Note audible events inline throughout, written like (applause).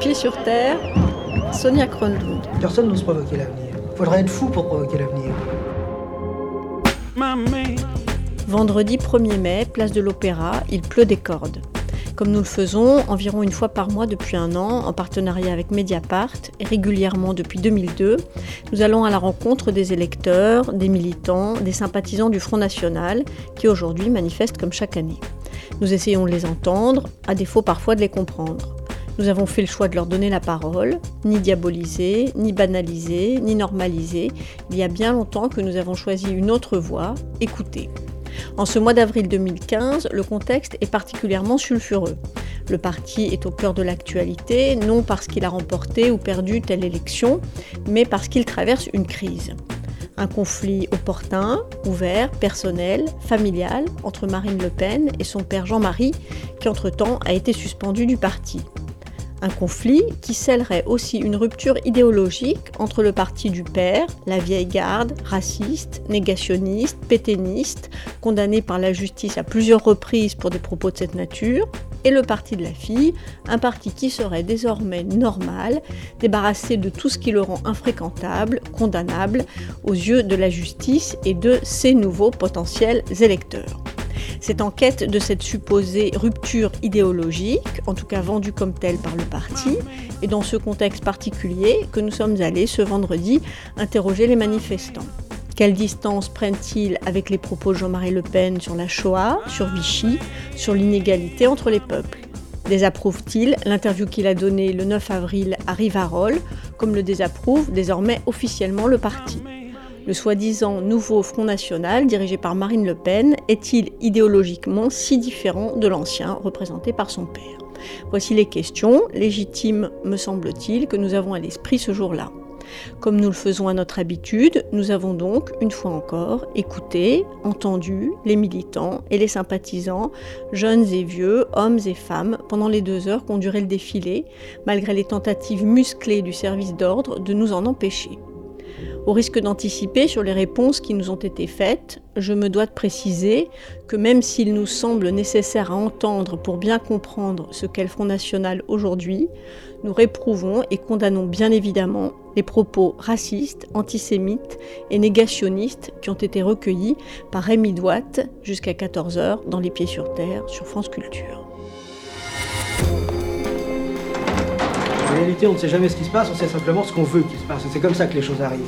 pied sur terre, Sonia Kronlund. Personne n'ose provoquer l'avenir. Faudrait être fou pour provoquer l'avenir. Vendredi 1er mai, place de l'Opéra, il pleut des cordes. Comme nous le faisons environ une fois par mois depuis un an, en partenariat avec Mediapart et régulièrement depuis 2002, nous allons à la rencontre des électeurs, des militants, des sympathisants du Front National qui aujourd'hui manifestent comme chaque année. Nous essayons de les entendre, à défaut parfois de les comprendre. Nous avons fait le choix de leur donner la parole, ni diaboliser, ni banaliser, ni normaliser. Il y a bien longtemps que nous avons choisi une autre voie, écouter. En ce mois d'avril 2015, le contexte est particulièrement sulfureux. Le parti est au cœur de l'actualité, non parce qu'il a remporté ou perdu telle élection, mais parce qu'il traverse une crise. Un conflit opportun, ouvert, personnel, familial entre Marine Le Pen et son père Jean-Marie, qui entre-temps a été suspendu du parti. Un conflit qui scellerait aussi une rupture idéologique entre le parti du père, la vieille garde, raciste, négationniste, pétainiste, condamné par la justice à plusieurs reprises pour des propos de cette nature, et le parti de la fille, un parti qui serait désormais normal, débarrassé de tout ce qui le rend infréquentable, condamnable aux yeux de la justice et de ses nouveaux potentiels électeurs. C'est en quête de cette supposée rupture idéologique, en tout cas vendue comme telle par le parti, et dans ce contexte particulier que nous sommes allés ce vendredi interroger les manifestants. Quelle distance prennent-ils avec les propos de Jean-Marie Le Pen sur la Shoah, sur Vichy, sur l'inégalité entre les peuples? Désapprouve-t-il l'interview qu'il a donnée le 9 avril à Rivarol, comme le désapprouve désormais officiellement le parti? Le soi-disant nouveau Front National, dirigé par Marine Le Pen, est-il idéologiquement si différent de l'ancien, représenté par son père? Voici les questions, légitimes me semble-t-il, que nous avons à l'esprit ce jour-là. Comme nous le faisons à notre habitude, nous avons donc, une fois encore, écouté, entendu les militants et les sympathisants, jeunes et vieux, hommes et femmes, pendant les deux heures qu'ont duré le défilé, malgré les tentatives musclées du service d'ordre de nous en empêcher. Au risque d'anticiper sur les réponses qui nous ont été faites, je me dois de préciser que même s'il nous semble nécessaire à entendre pour bien comprendre ce qu'est le Front National aujourd'hui, nous réprouvons et condamnons bien évidemment les propos racistes, antisémites et négationnistes qui ont été recueillis par Rémi Douat jusqu'à 14h dans Les Pieds sur Terre sur France Culture. Réalité, on ne sait jamais ce qui se passe, on sait simplement ce qu'on veut qu'il se passe. C'est comme ça que les choses arrivent.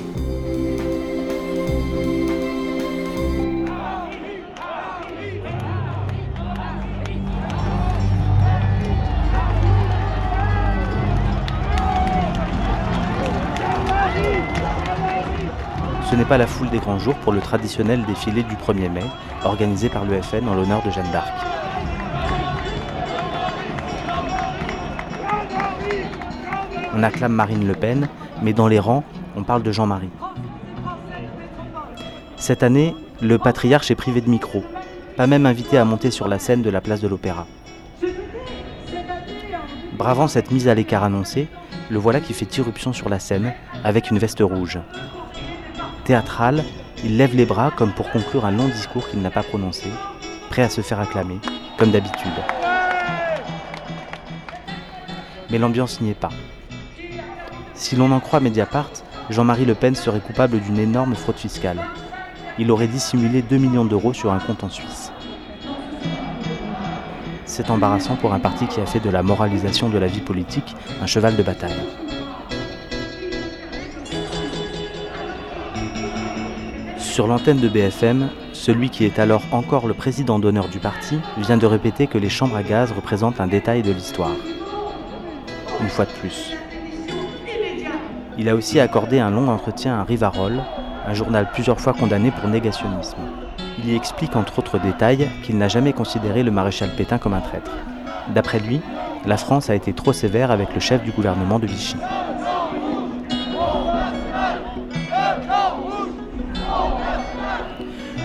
Ce n'est pas la foule des grands jours pour le traditionnel défilé du 1er mai, organisé par l'EFN en l'honneur de Jeanne d'Arc. On acclame Marine Le Pen, mais dans les rangs, on parle de Jean-Marie. Cette année, le patriarche est privé de micro, pas même invité à monter sur la scène de la place de l'Opéra. Bravant cette mise à l'écart annoncée, le voilà qui fait irruption sur la scène avec une veste rouge. Théâtral, il lève les bras comme pour conclure un long discours qu'il n'a pas prononcé, prêt à se faire acclamer, comme d'habitude. Mais l'ambiance n'y est pas. Si l'on en croit Mediapart, Jean-Marie Le Pen serait coupable d'une énorme fraude fiscale. Il aurait dissimulé 2 millions d'euros sur un compte en Suisse. C'est embarrassant pour un parti qui a fait de la moralisation de la vie politique un cheval de bataille. Sur l'antenne de BFM, celui qui est alors encore le président d'honneur du parti vient de répéter que les chambres à gaz représentent un détail de l'histoire. Une fois de plus. Il a aussi accordé un long entretien à Rivarol, un journal plusieurs fois condamné pour négationnisme. Il y explique entre autres détails qu'il n'a jamais considéré le maréchal Pétain comme un traître. D'après lui, la France a été trop sévère avec le chef du gouvernement de Vichy.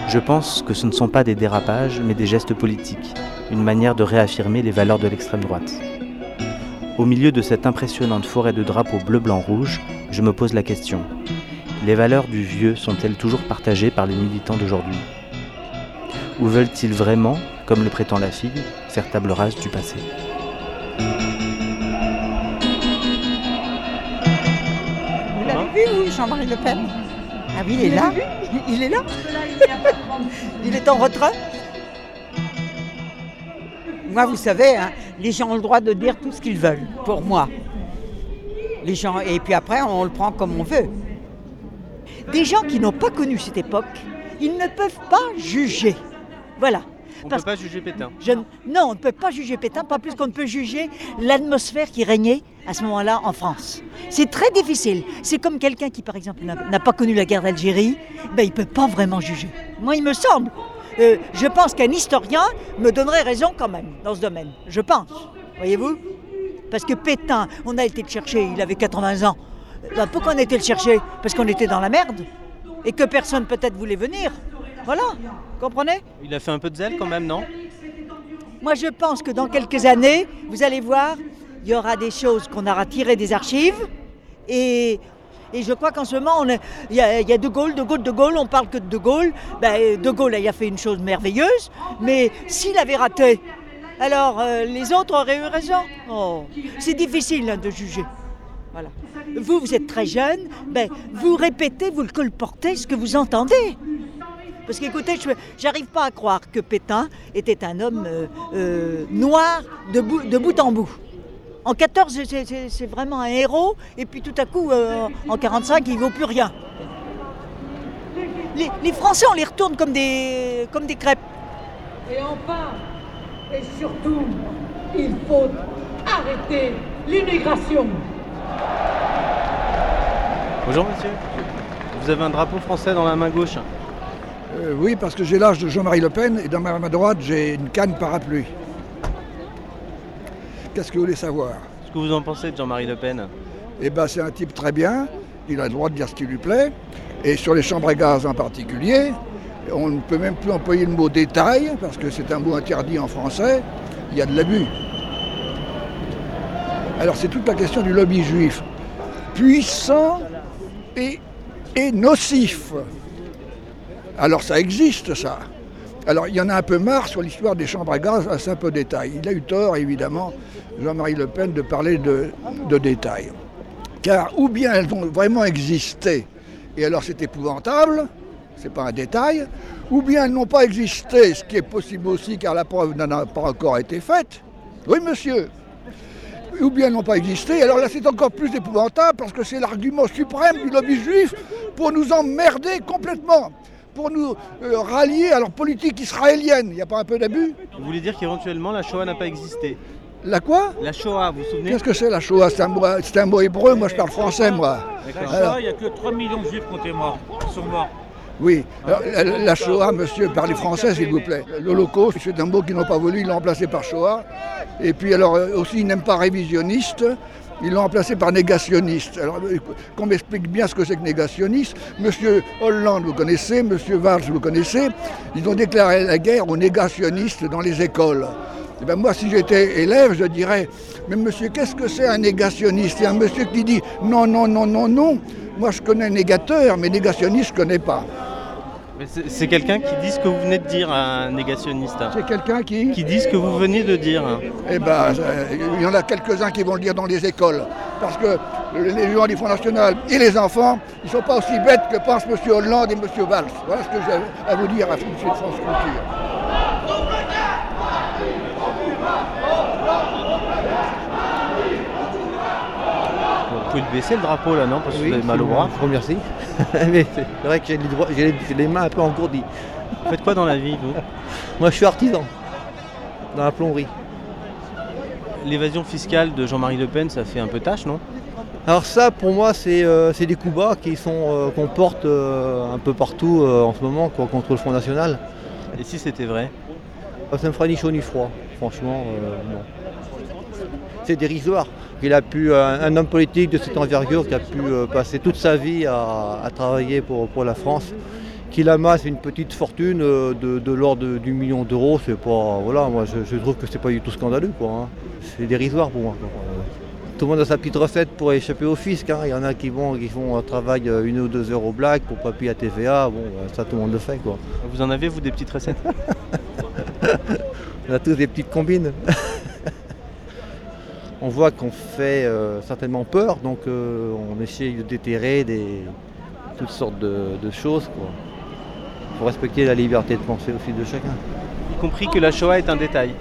Je pense que ce ne sont pas des dérapages, mais des gestes politiques, une manière de réaffirmer les valeurs de l'extrême droite. Au milieu de cette impressionnante forêt de drapeaux bleu-blanc-rouge, je me pose la question. Les valeurs du vieux sont-elles toujours partagées par les militants d'aujourd'hui? Ou veulent-ils vraiment, comme le prétend la fille, faire table rase du passé? Vous l'avez vu, oui, Jean-Marie Le Pen? Ah oui, il est là. Il est là. (laughs) Il est en retrait. Moi, vous savez, hein, les gens ont le droit de dire tout ce qu'ils veulent, pour moi. Les gens, et puis après, on le prend comme on veut. Des gens qui n'ont pas connu cette époque, ils ne peuvent pas juger. Voilà. On ne peut pas juger Pétain. Je non, on ne peut pas juger Pétain, pas plus qu'on ne peut juger l'atmosphère qui régnait à ce moment-là en France. C'est très difficile. C'est comme quelqu'un qui, par exemple, n'a n'a pas connu la guerre d'Algérie, ben, il ne peut pas vraiment juger. Moi, il me semble. Euh, je pense qu'un historien me donnerait raison quand même dans ce domaine. Je pense. Voyez-vous? Parce que Pétain, on a été le chercher, il avait 80 ans. Ben, pourquoi on a été le chercher? Parce qu'on était dans la merde et que personne peut-être voulait venir. Voilà, comprenez? Il a fait un peu de zèle quand même, non? Moi, je pense que dans quelques années, vous allez voir, il y aura des choses qu'on aura tirées des archives. Et, et je crois qu'en ce moment, il y, a, De Gaulle, De Gaulle, De Gaulle, on parle que de De Gaulle. Ben, de Gaulle, a fait une chose merveilleuse. Mais s'il avait raté, alors euh, les autres auraient eu raison. Oh, c'est difficile hein, de juger. Voilà. Vous, vous êtes très jeune, ben, vous répétez, vous le colportez ce que vous entendez. Parce qu'écoutez, je j'arrive pas à croire que Pétain était un homme euh, euh, noir de bout en bout. En 14, c'est- vraiment un héros, et puis tout à coup, euh, en 45, il vaut plus rien. Les, les Français, on les retourne comme des, comme des crêpes. Et enfin, et surtout, il faut arrêter l'immigration. Bonjour monsieur. Vous avez un drapeau français dans la main gauche? Euh, oui, parce que j'ai l'âge de Jean-Marie Le Pen et dans ma main droite, j'ai une canne parapluie. Qu'est-ce que vous voulez savoir Ce que vous en pensez de Jean-Marie Le Pen Eh bien, c'est un type très bien, il a le droit de dire ce qui lui plaît. Et sur les chambres à gaz en particulier, on ne peut même plus employer le mot détail, parce que c'est un mot interdit en français, il y a de l'abus. Alors, c'est toute la question du lobby juif. Puissant et, et nocif. Alors ça existe ça. Alors il y en a un peu marre sur l'histoire des chambres à gaz à simple détail. Il a eu tort évidemment, Jean-Marie Le Pen, de parler de, de détails. Car ou bien elles ont vraiment existé, et alors c'est épouvantable, c'est pas un détail, ou bien elles n'ont pas existé, ce qui est possible aussi car la preuve n'en a pas encore été faite. Oui monsieur, ou bien elles n'ont pas existé. Alors là, c'est encore plus épouvantable parce que c'est l'argument suprême du lobby juif pour nous emmerder complètement, pour nous euh, rallier à leur politique israélienne. Il n'y a pas un peu d'abus? Vous voulez dire qu'éventuellement la Shoah n'a pas existé? La quoi? La Shoah, vous vous souvenez? Qu'est-ce que c'est la Shoah? C'est un, mot- c'est un mot hébreu, moi je parle français, moi. D'accord. Alors, il n'y a que 3 millions de juifs qui ont été morts, qui sont morts. oui, Alors, la, la Shoah, monsieur, parlez français s'il vous plaît. L'Holocauste, c'est un mot qu'ils n'ont pas voulu, ils l'ont remplacé par Shoah. Et puis alors euh, aussi, ils n'aiment pas révisionniste, ils l'ont remplacé par négationniste. Alors euh, qu'on m'explique bien ce que c'est que négationniste. Monsieur Hollande, vous connaissez, monsieur Valls, vous connaissez, ils ont déclaré la guerre aux négationnistes dans les écoles. Eh ben moi, si j'étais élève, je dirais, mais monsieur, qu'est-ce que c'est un négationniste? C'est un monsieur qui dit non, non, non, non, non. Moi, je connais négateur, mais négationniste, je ne connais pas. C'est quelqu'un qui dit ce que vous venez de dire, un négationniste. C'est quelqu'un qui... Qui dit ce que vous venez de dire. Eh ben, euh, il y en a quelques-uns qui vont le dire dans les écoles. Parce que les gens du Front National et les enfants, ils ne sont pas aussi bêtes que pensent M. Hollande et M. Valls. Voilà ce que j'ai à vous dire à M. France Culture. Vous pouvez le baisser le drapeau là, non Parce que vous avez mal au bras. Je vous remercie. (laughs) Mais c'est vrai que j'ai les, les- les mains un peu engourdies. Vous faites quoi dans la vie, vous? Moi, je suis artisan dans la plomberie. L'évasion fiscale de Jean-Marie Le Pen, ça fait un peu tâche, non? Alors ça, pour moi, c'est euh, des coups bas qui sont euh, qu'on porte euh, un peu partout en ce moment quoi, contre le Front National. Et si c'était vrai? Euh, Ça me fera ni chaud ni froid, franchement, non. C'est dérisoire. Il a pu, un, un homme politique de cette envergure qui a pu euh, passer toute sa vie à, à travailler pour, pour la France, qu'il amasse une petite fortune euh, de, de l'ordre du million d'euros, c'est pas. Voilà, moi je, je trouve que c'est pas du tout scandaleux, quoi. hein. C'est dérisoire pour moi. quoi. Euh, Tout le monde a sa petite recette pour échapper au fisc. hein. Il y en a qui vont, qui font un travail euh, une ou deux heures au black pour pas payer la TVA. Bon, euh, ça tout le monde le fait, quoi. Vous en avez, vous, des petites recettes? (laughs) On a tous des petites combines. (laughs) on voit qu'on fait euh, certainement peur, donc euh, on essaye de déterrer des, toutes sortes de, de choses. Il faut respecter la liberté de penser aussi de chacun. Y compris que la Shoah est un détail.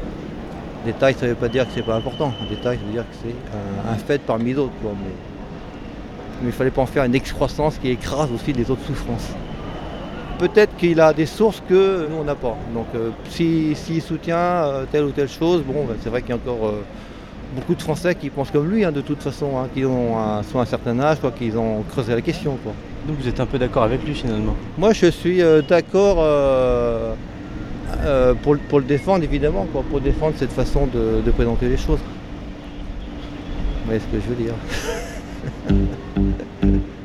Détail, ça ne veut pas dire que c'est pas important. Un détail, ça veut dire que c'est un, un fait parmi d'autres. Mais, mais il ne fallait pas en faire une excroissance qui écrase aussi les autres souffrances. Peut-être qu'il a des sources que nous on n'a pas. Donc euh, si- s'il soutient telle ou telle chose, bon, ben, c'est vrai qu'il y a encore beaucoup de Français qui pensent comme lui, hein, de toute façon, hein, qui ont un- soit un certain âge, soit qu'ils ont creusé la question. quoi. Donc vous êtes un peu d'accord avec lui finalement. Moi, je suis euh, d'accord euh, euh, pour, le- pour le défendre, évidemment, quoi, pour défendre cette façon de, de présenter les choses. Vous voyez ce que je veux dire? (laughs)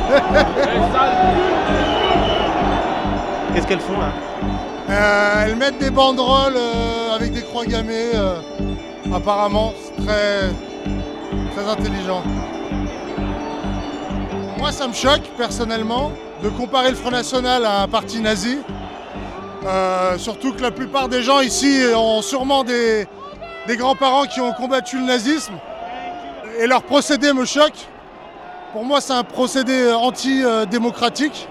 (laughs) Qu'est-ce qu'elles font là Euh, elles mettent des banderoles euh, avec des croix gammées, euh, apparemment. C'est très, très intelligent. Moi, ça me choque personnellement de comparer le Front National à un parti nazi. Surtout que la plupart des gens ici ont sûrement des, des grands-parents qui ont combattu le nazisme. Et leur procédé me choque. Pour moi, c'est un procédé anti-démocratique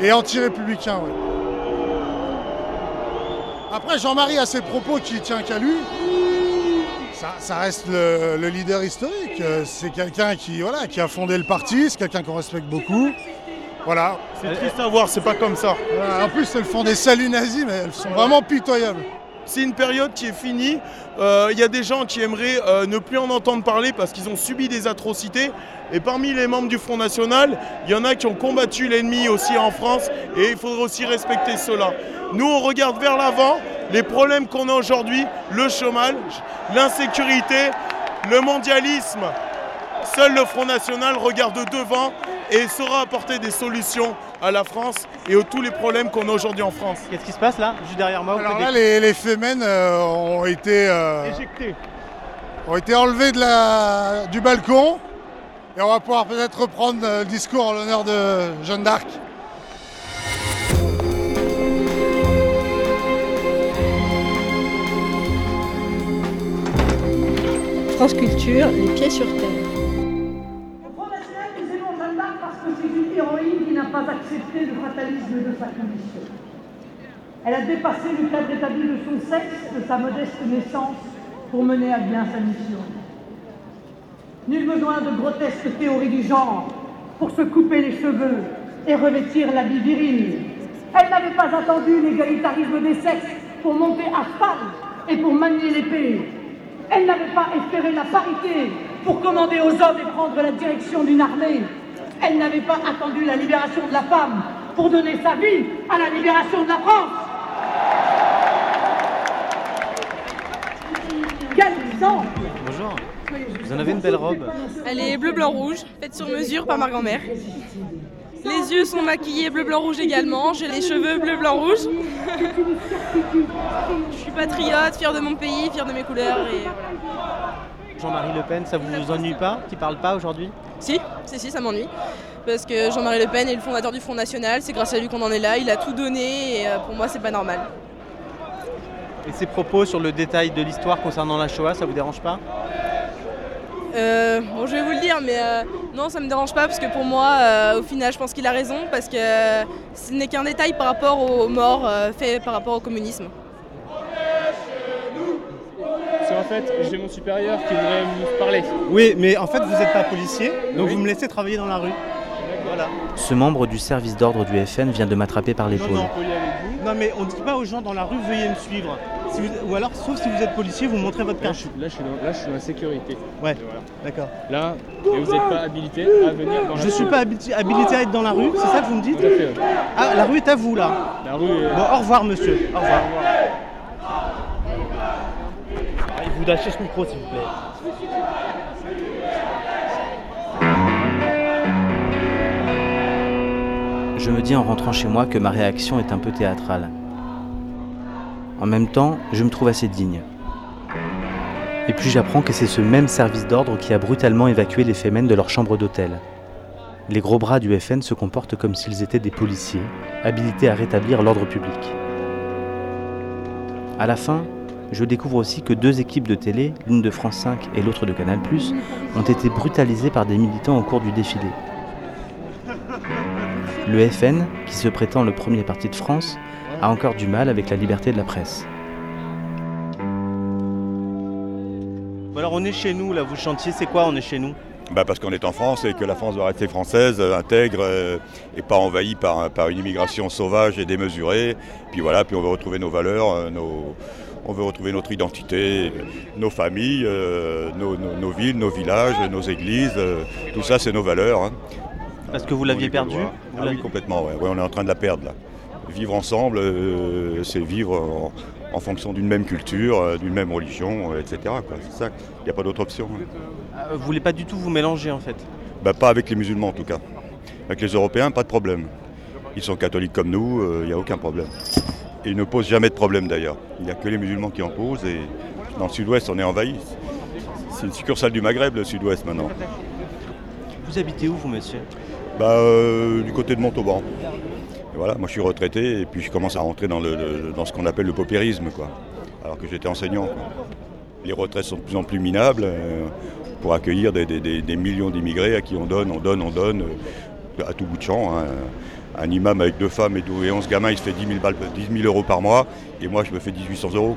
et anti-républicain. ouais. Après, Jean-Marie a ses propos qui tient qu'à lui. Ça, ça reste le, le leader historique. Euh, C'est quelqu'un qui, voilà, qui a fondé le parti, c'est quelqu'un qu'on respecte beaucoup. Voilà. C'est triste à voir, c'est pas comme ça. Voilà, En plus, elles font des saluts nazis, mais elles sont vraiment pitoyables. C'est une période qui est finie. Euh, Il y a des gens qui aimeraient euh, ne plus en entendre parler parce qu'ils ont subi des atrocités. Et parmi les membres du Front National, il y en a qui ont combattu l'ennemi aussi en France et il faudra aussi respecter cela. Nous, on regarde vers l'avant, les problèmes qu'on a aujourd'hui, le chômage, l'insécurité, le mondialisme. Seul le Front National regarde devant et saura apporter des solutions à la France et à tous les problèmes qu'on a aujourd'hui en France. Qu'est-ce qui se passe là Juste derrière moi. Alors là, les, les fémènes euh, ont été euh, ont été de la, du balcon. Et on va pouvoir peut-être reprendre euh, le discours en l'honneur de Jeanne d'Arc. France Culture, les pieds sur terre. Elle a dépassé le cadre établi de son sexe, de sa modeste naissance, pour mener à bien sa mission. Nul besoin de grotesques théories du genre pour se couper les cheveux et revêtir l'habit viril. Elle n'avait pas attendu l'égalitarisme des sexes pour monter à cheval et pour manier l'épée. Elle n'avait pas espéré la parité pour commander aux hommes et prendre la direction d'une armée. Elle n'avait pas attendu la libération de la femme pour donner sa vie à la libération de la France. Quel exemple Bonjour. Vous en avez une belle robe. Elle est bleu, blanc, rouge, faite sur mesure par ma grand-mère. Les yeux sont maquillés bleu, blanc, rouge également. J'ai les cheveux bleu, blanc, rouge. Je suis patriote, fière de mon pays, fière de mes couleurs. Et voilà. Jean-Marie Le Pen, ça vous ennuie pas Qui parle pas aujourd'hui? Si, si, si, ça m'ennuie. Parce que Jean-Marie Le Pen est le fondateur du Front National, c'est grâce à lui qu'on en est là, il a tout donné et euh, pour moi c'est pas normal. Et ses propos sur le détail de l'histoire concernant la Shoah, ça vous dérange pas? Euh, bon, je vais vous le dire, mais euh, non, ça me dérange pas parce que pour moi, euh, au final, je pense qu'il a raison parce que ce n'est qu'un détail par rapport aux morts euh, faits par rapport au communisme. C'est en fait, j'ai mon supérieur qui voudrait me parler. Oui, mais en fait, vous n'êtes pas policier, donc vous me laissez travailler dans la rue. Voilà. Ce membre du service d'ordre du FN vient de m'attraper par l'épaule. vous. Non mais on dit pas aux gens dans la rue veuillez me suivre. Si vous- Ou alors, sauf si vous êtes policier, vous montrez votre Là, carte. je là, je suis dans, là, je suis dans la sécurité. Ouais, Voilà. d'accord. Là, et vous n'êtes pas habilité à venir dans la Je suis pas habiti- habilité à être dans la rue, c'est ça que vous me dites Tout à fait, ouais. Ah, la rue est à vous là. La rue est... Bon, au revoir monsieur. Au revoir. Ah, il vous lâchez ce micro s'il vous plaît. Je me dis en rentrant chez moi que ma réaction est un peu théâtrale. En même temps, je me trouve assez digne. Et puis j'apprends que c'est ce même service d'ordre qui a brutalement évacué les Femen de leur chambre d'hôtel. Les gros bras du FN se comportent comme s'ils étaient des policiers, habilités à rétablir l'ordre public. À la fin, je découvre aussi que deux équipes de télé, l'une de France 5 et l'autre de Canal+, ont été brutalisées par des militants au cours du défilé. Le FN, qui se prétend le premier parti de France, a encore du mal avec la liberté de la presse. Alors on est chez nous là, vous chantiez, c'est quoi on est chez nous? Bah parce qu'on est en France et que la France doit rester française, euh, intègre euh, et pas envahie par, par une immigration sauvage et démesurée. Puis voilà, puis on veut retrouver nos valeurs, euh, nos- on veut retrouver notre identité, nos familles, euh, nos, nos- nos villes, nos villages, nos églises. euh, tout ça, c'est nos valeurs. hein. Parce que vous l'aviez perdu. Vous Ah oui, complètement. ouais. Ouais, on est en train de la perdre là. Vivre ensemble, euh, c'est vivre en, en fonction d'une même culture, euh, d'une même religion, euh, etc. C'est ça. Il n'y a pas d'autre option. hein. Ah, Vous voulez pas du tout vous mélanger en fait? Bah, pas avec les musulmans en tout cas. Avec les Européens, pas de problème. Ils sont catholiques comme nous, il n'y a aucun problème. Et ils ne posent jamais de problème d'ailleurs. Il n'y a que les musulmans qui en posent et dans le sud-ouest on est envahi. C'est une succursale du Maghreb le sud-ouest maintenant. Vous habitez où vous monsieur? Bah, euh, du côté de Montauban. Voilà, moi je suis retraité et puis je commence à rentrer dans, le, dans ce qu'on appelle le paupérisme, quoi. Alors que j'étais enseignant. Les retraites sont de plus en plus minables euh, pour accueillir des, des- des- millions d'immigrés à qui on donne, on donne, on donne, euh, à tout bout de champ. hein. Un imam avec deux femmes et, deux- et 11 gamins, il se fait 10 000, balles- 10 000 euros par mois et moi je me fais 1800 euros.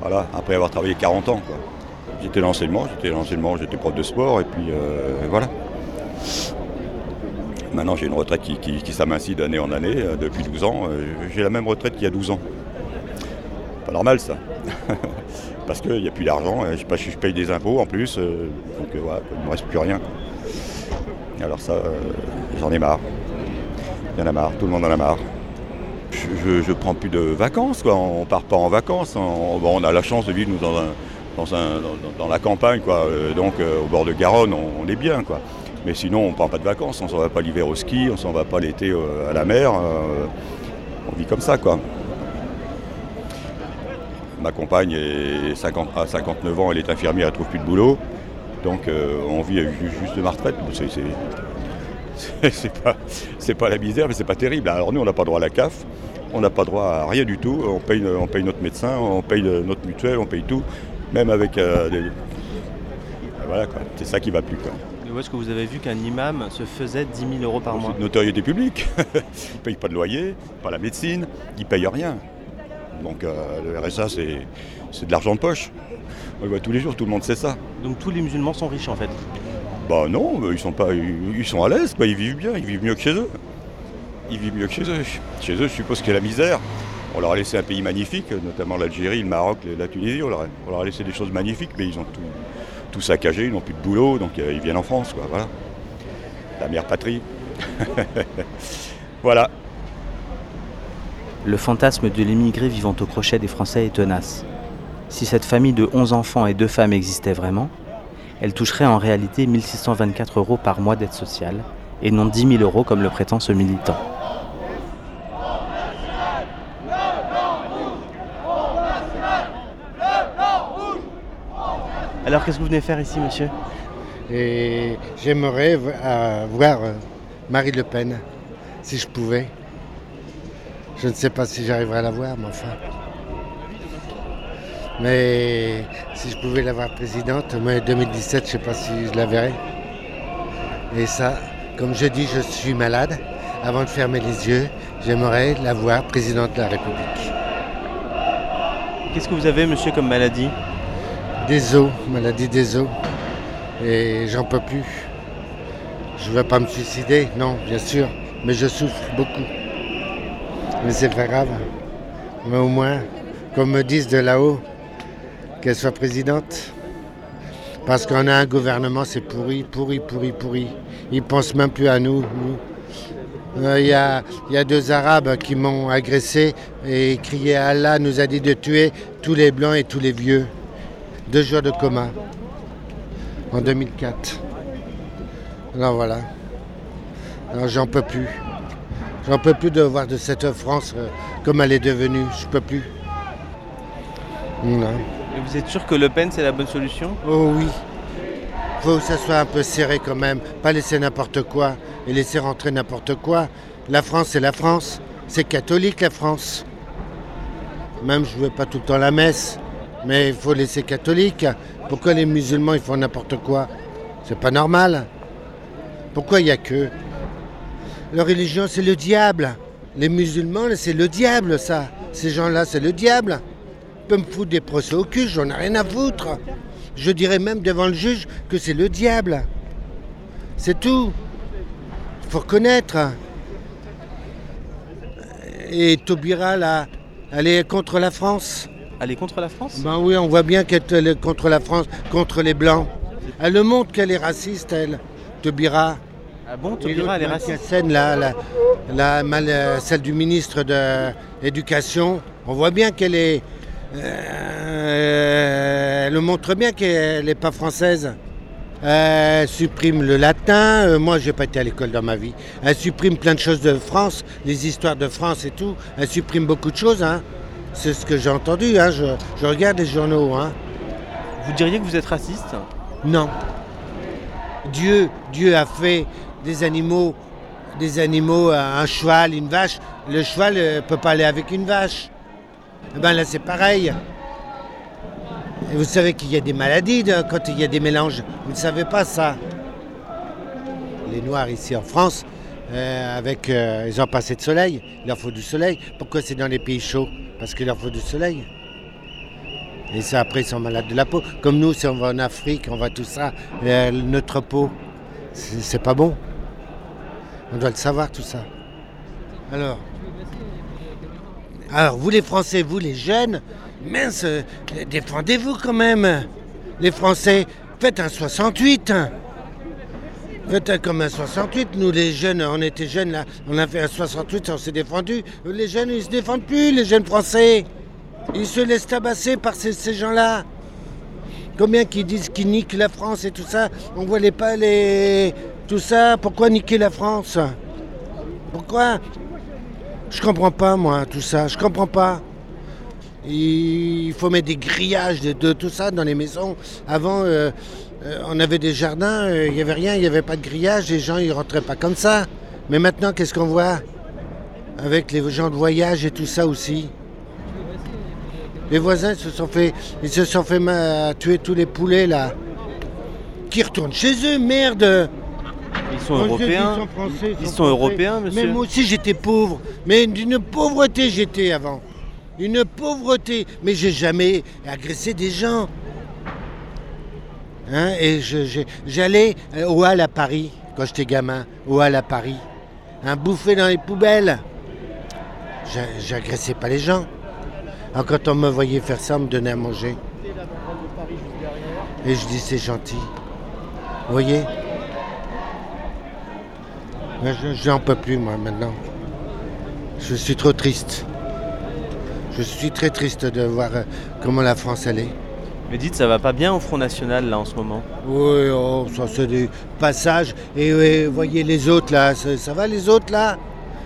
Voilà, après avoir travaillé 40 ans. J'étais l'enseignement, j'étais l'enseignement, j'étais prof de sport et puis voilà. Maintenant, j'ai une retraite qui, s'amincit d'année en année, euh, depuis 12 ans. Euh, j'ai la même retraite qu'il y a 12 ans. Pas normal, ça. (laughs) Parce qu'il n'y a plus d'argent, euh, je, paye des impôts en plus, euh, donc voilà, il ne me reste plus rien. Alors ça, j'en ai marre. Il y en a marre, tout le monde en a marre. Je, je, prends plus de vacances, quoi. on part pas en vacances. On, a la chance de vivre nous, dans, la campagne, quoi. Donc au bord de Garonne, on, est bien. Mais sinon, on ne prend pas de vacances, on s'en va pas l'hiver au ski, on s'en va pas l'été euh, à la mer. euh, on vit comme ça, quoi. Ma compagne est 50, à 59 ans, elle est infirmière, elle ne trouve plus de boulot. Donc euh, on vit ju- juste de ma retraite. (laughs) C'est, pas, pas la misère, mais c'est pas terrible. Alors nous, on n'a pas droit à la CAF, on n'a pas droit à rien du tout. On paye, notre médecin, on paye notre mutuelle, on paye tout. Même avec des... Voilà, quoi. c'est ça qui va plus. Quoi. Où est-ce que vous avez vu qu'un imam se faisait 10 000 euros par mois C'est de notoriété publique. (laughs) ils ne payent pas de loyer, pas la médecine, ils ne payent rien. Donc euh, le RSA, c'est, de l'argent de poche. On le voit tous les jours, tout le monde sait ça. Donc tous les musulmans sont riches en fait Bah non, ils sont pas, ils, ils sont à l'aise, quoi. ils vivent bien, ils vivent mieux que chez eux. Ils vivent mieux que chez eux. Chez eux, je suppose qu'il y a la misère. On leur a laissé un pays magnifique, notamment l'Algérie, le Maroc, la Tunisie. On leur a, on leur a laissé des choses magnifiques, mais ils ont tout, tout saccagé, ils n'ont plus de boulot, donc euh, ils viennent en France, quoi. Voilà. La mère patrie. (laughs) voilà. Le fantasme de l'immigré vivant au crochet des Français est tenace. Si cette famille de 11 enfants et 2 femmes existait vraiment, elle toucherait en réalité 1624 euros par mois d'aide sociale, et non 10 000 euros comme le prétend ce militant. Alors qu'est-ce que vous venez faire ici monsieur Et j'aimerais euh, voir euh, Marie Le Pen, si je pouvais. Je ne sais pas si j'arriverai à la voir, mais enfin. Mais si je pouvais la voir présidente, mais 2017, je ne sais pas si je la verrai. Et ça, comme je dis, je suis malade. Avant de fermer les yeux, j'aimerais la voir présidente de la République. Qu'est-ce que vous avez monsieur comme maladie? Des os, maladie des os. Et j'en peux plus. Je ne veux pas me suicider, non, bien sûr, mais je souffre beaucoup. Mais c'est pas grave. Mais au moins, comme me disent de là-haut, qu'elle soit présidente. Parce qu'on a un gouvernement, c'est pourri, pourri, pourri, pourri. Ils pensent même plus à nous. Euh, Il y, a, il y a deux Arabes qui m'ont agressé et crié Allah nous a dit de tuer tous les blancs et tous les vieux. Deux jours de coma. En 2004. Alors voilà. Alors j'en peux plus. J'en peux plus de voir de cette France euh, comme elle est devenue. Je peux plus. Non. Et vous êtes sûr que Le Pen, c'est la bonne solution? Oh oui. Faut que ça soit un peu serré quand même. Pas laisser n'importe quoi et laisser rentrer n'importe quoi. La France, c'est la France. C'est catholique, la France. Même je ne veux pas tout le temps la messe. Mais il faut laisser catholique. Pourquoi les musulmans, ils font n'importe quoi? C'est pas normal. Pourquoi il n'y a que? Leur religion, c'est le diable. Les musulmans, c'est le diable, ça. Ces gens-là, c'est le diable. Ils peuvent me foutre des procès au cul, j'en ai rien à foutre. Je dirais même devant le juge que c'est le diable. C'est tout. Il faut reconnaître. Et Taubira, là, elle est contre la France. Elle est contre la France Ben oui, on voit bien qu'elle est contre la France, contre les Blancs. Elle le montre qu'elle est raciste, elle, Taubira. Ah bon, Et Taubira, elle est raciste Mathiasen, là, la, euh, celle du ministre de l'Éducation, on voit bien qu'elle est. euh, elle le montre bien qu'elle n'est pas française. Elle supprime le latin. Euh, moi, j'ai pas été à l'école dans ma vie. Elle supprime plein de choses de France, les histoires de France et tout. Elle supprime beaucoup de choses. hein. C'est ce que j'ai entendu. hein. Je, je regarde les journaux. hein. Vous diriez que vous êtes raciste Non. Dieu, Dieu a fait des animaux, des animaux, euh, un cheval, une vache. Le cheval ne peut pas aller avec une vache. Eh ben là, c'est pareil. Et vous savez qu'il y a des maladies de- quand il y a des mélanges. Vous ne savez pas ça. Les Noirs ici en France, euh, avec, euh, ils ont pas assez de soleil. Il leur faut du soleil. Pourquoi c'est dans les pays chauds? Parce qu'il leur faut du soleil. Et ça, après, ils sont malades de la peau. Comme nous, si on va en Afrique, on va tout ça, notre peau, c'est c'est pas bon. On doit le savoir, tout ça. Alors, alors, vous les Français, vous les jeunes, mince, euh, défendez-vous quand même. Les Français, faites un 68. Un comme un 68. Nous, les jeunes, on était jeunes là, on a fait un 68, on s'est défendu. Les jeunes, ils se défendent plus, les jeunes Français. Ils se laissent tabasser par ces, ces gens-là. Combien qui disent qu'ils niquent la France et tout ça? On voit les pas les. Tout ça, pourquoi niquer la France? Pourquoi? Je comprends pas, moi, tout ça. Je comprends pas. Il faut mettre des grillages de, de tout ça dans les maisons. Avant, euh, euh, on avait des jardins, euh, il n'y avait rien, il n'y avait pas de grillage, les gens ils rentraient pas comme ça. Mais maintenant, qu'est-ce qu'on voit Avec les gens de voyage et tout ça aussi? Les voisins se sont fait, ils se sont fait tuer tous les poulets là. Qui retournent chez eux, merde Ils sont dis, européens. Ils sont, français, Ils sont français. européens, Mais monsieur. moi aussi j'étais pauvre. Mais d'une pauvreté j'étais avant. Une pauvreté. Mais j'ai jamais agressé des gens. Hein, et j'allais euh, au Hall à Paris, quand j'étais gamin, au Hall à Paris. Un bouffer dans les poubelles. J'a- J'agressais pas les gens. Alors, quand on me voyait faire ça, on me donnait à manger. Et je dis c'est gentil. Vous voyez? Mais Je n'en peux plus moi maintenant. Je suis trop triste. Je suis très triste de voir euh, comment la France elle est. Mais dites, ça va pas bien au Front National là en ce moment? Oui, oh, ça c'est des passages. Et euh, voyez les autres là, ça, ça va les autres là?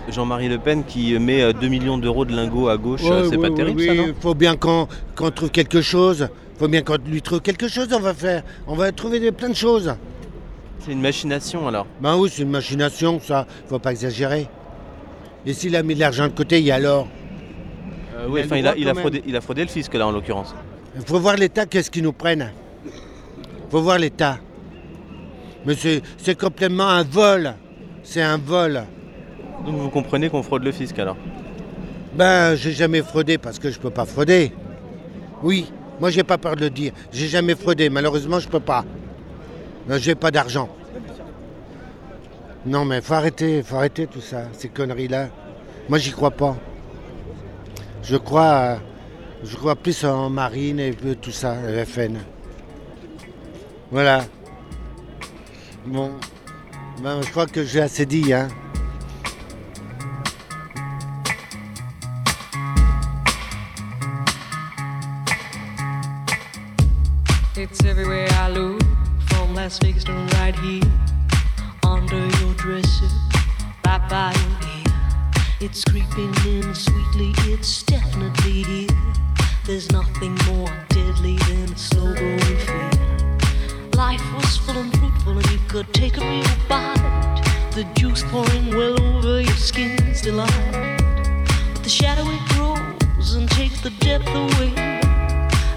Jean-Marie Le Pen qui met euh, 2 millions d'euros de lingots à gauche, Ouais, euh, c'est ouais, pas ouais, terrible oui, ça, non? Il faut bien qu'on trouve quelque chose. Il faut bien qu'on lui trouve quelque chose, on va faire. On va trouver plein de choses. C'est une machination alors. Ben oui, c'est une machination, ça. Faut pas exagérer. Et s'il a mis de l'argent de côté, et alors Euh, oui, Il a enfin, le il a, il, a fraudé, il a fraudé le fisc là en l'occurrence. Il faut voir l'État, qu'est-ce qu'ils nous prennent. Il faut voir l'État. Mais c'est complètement un vol. C'est un vol. Donc vous comprenez qu'on fraude le fisc alors Ben, j'ai jamais fraudé parce que je peux pas frauder. Oui, moi j'ai pas peur de le dire. J'ai jamais fraudé. Malheureusement, je peux pas. Ben, J'ai pas d'argent. Non, mais faut arrêter, faut arrêter tout ça, ces conneries-là. Moi, j'y crois pas. Je crois, je crois plus en Marine et tout ça, FN. Voilà. Bon, ben, je crois que j'ai assez dit. Hein. Take a real bite. The juice pouring well over your skin's delight. But the shadow it grows and takes the depth away,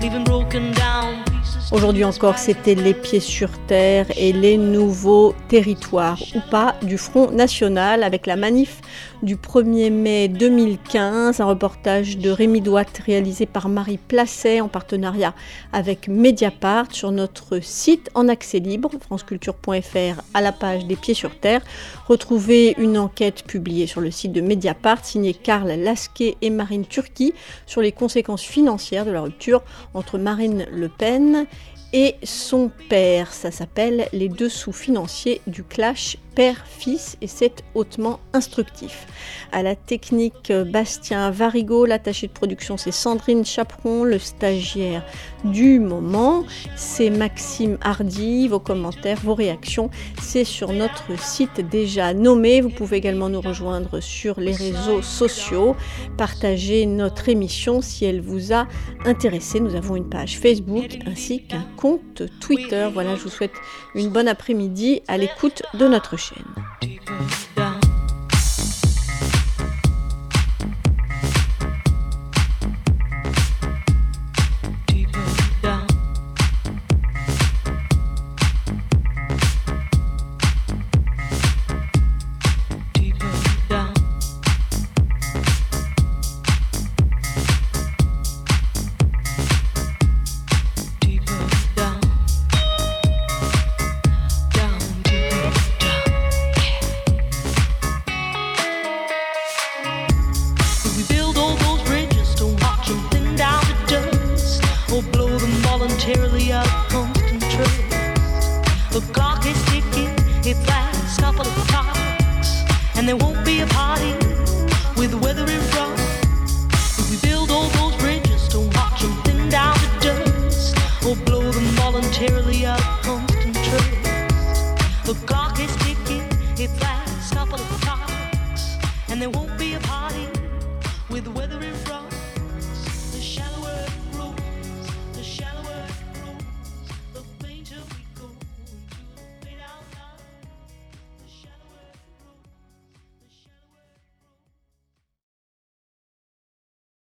leaving broken down. Aujourd'hui encore, c'était les pieds sur terre et les nouveaux territoires, ou pas, du Front National avec la manif du 1er mai 2015, un reportage de Rémi Douat réalisé par Marie Placet en partenariat avec Mediapart sur notre site en accès libre, franceculture.fr à la page des pieds sur terre. Retrouvez une enquête publiée sur le site de Mediapart signée Karl Lasquet et Marine Turki sur les conséquences financières de la rupture entre Marine Le Pen et son père. Ça s'appelle Les dessous financiers du clash père-fils et c'est hautement instructif. À la technique, Bastien Varigo, l'attaché de production c'est Sandrine Chaperon, le stagiaire du moment, c'est Maxime Hardy, vos commentaires, vos réactions, c'est sur notre site déjà nommé. Vous pouvez également nous rejoindre sur les réseaux sociaux, partager notre émission si elle vous a intéressé. Nous avons une page Facebook ainsi qu'un compte Twitter. Voilà, je vous souhaite une bonne après-midi à l'écoute de notre ocean.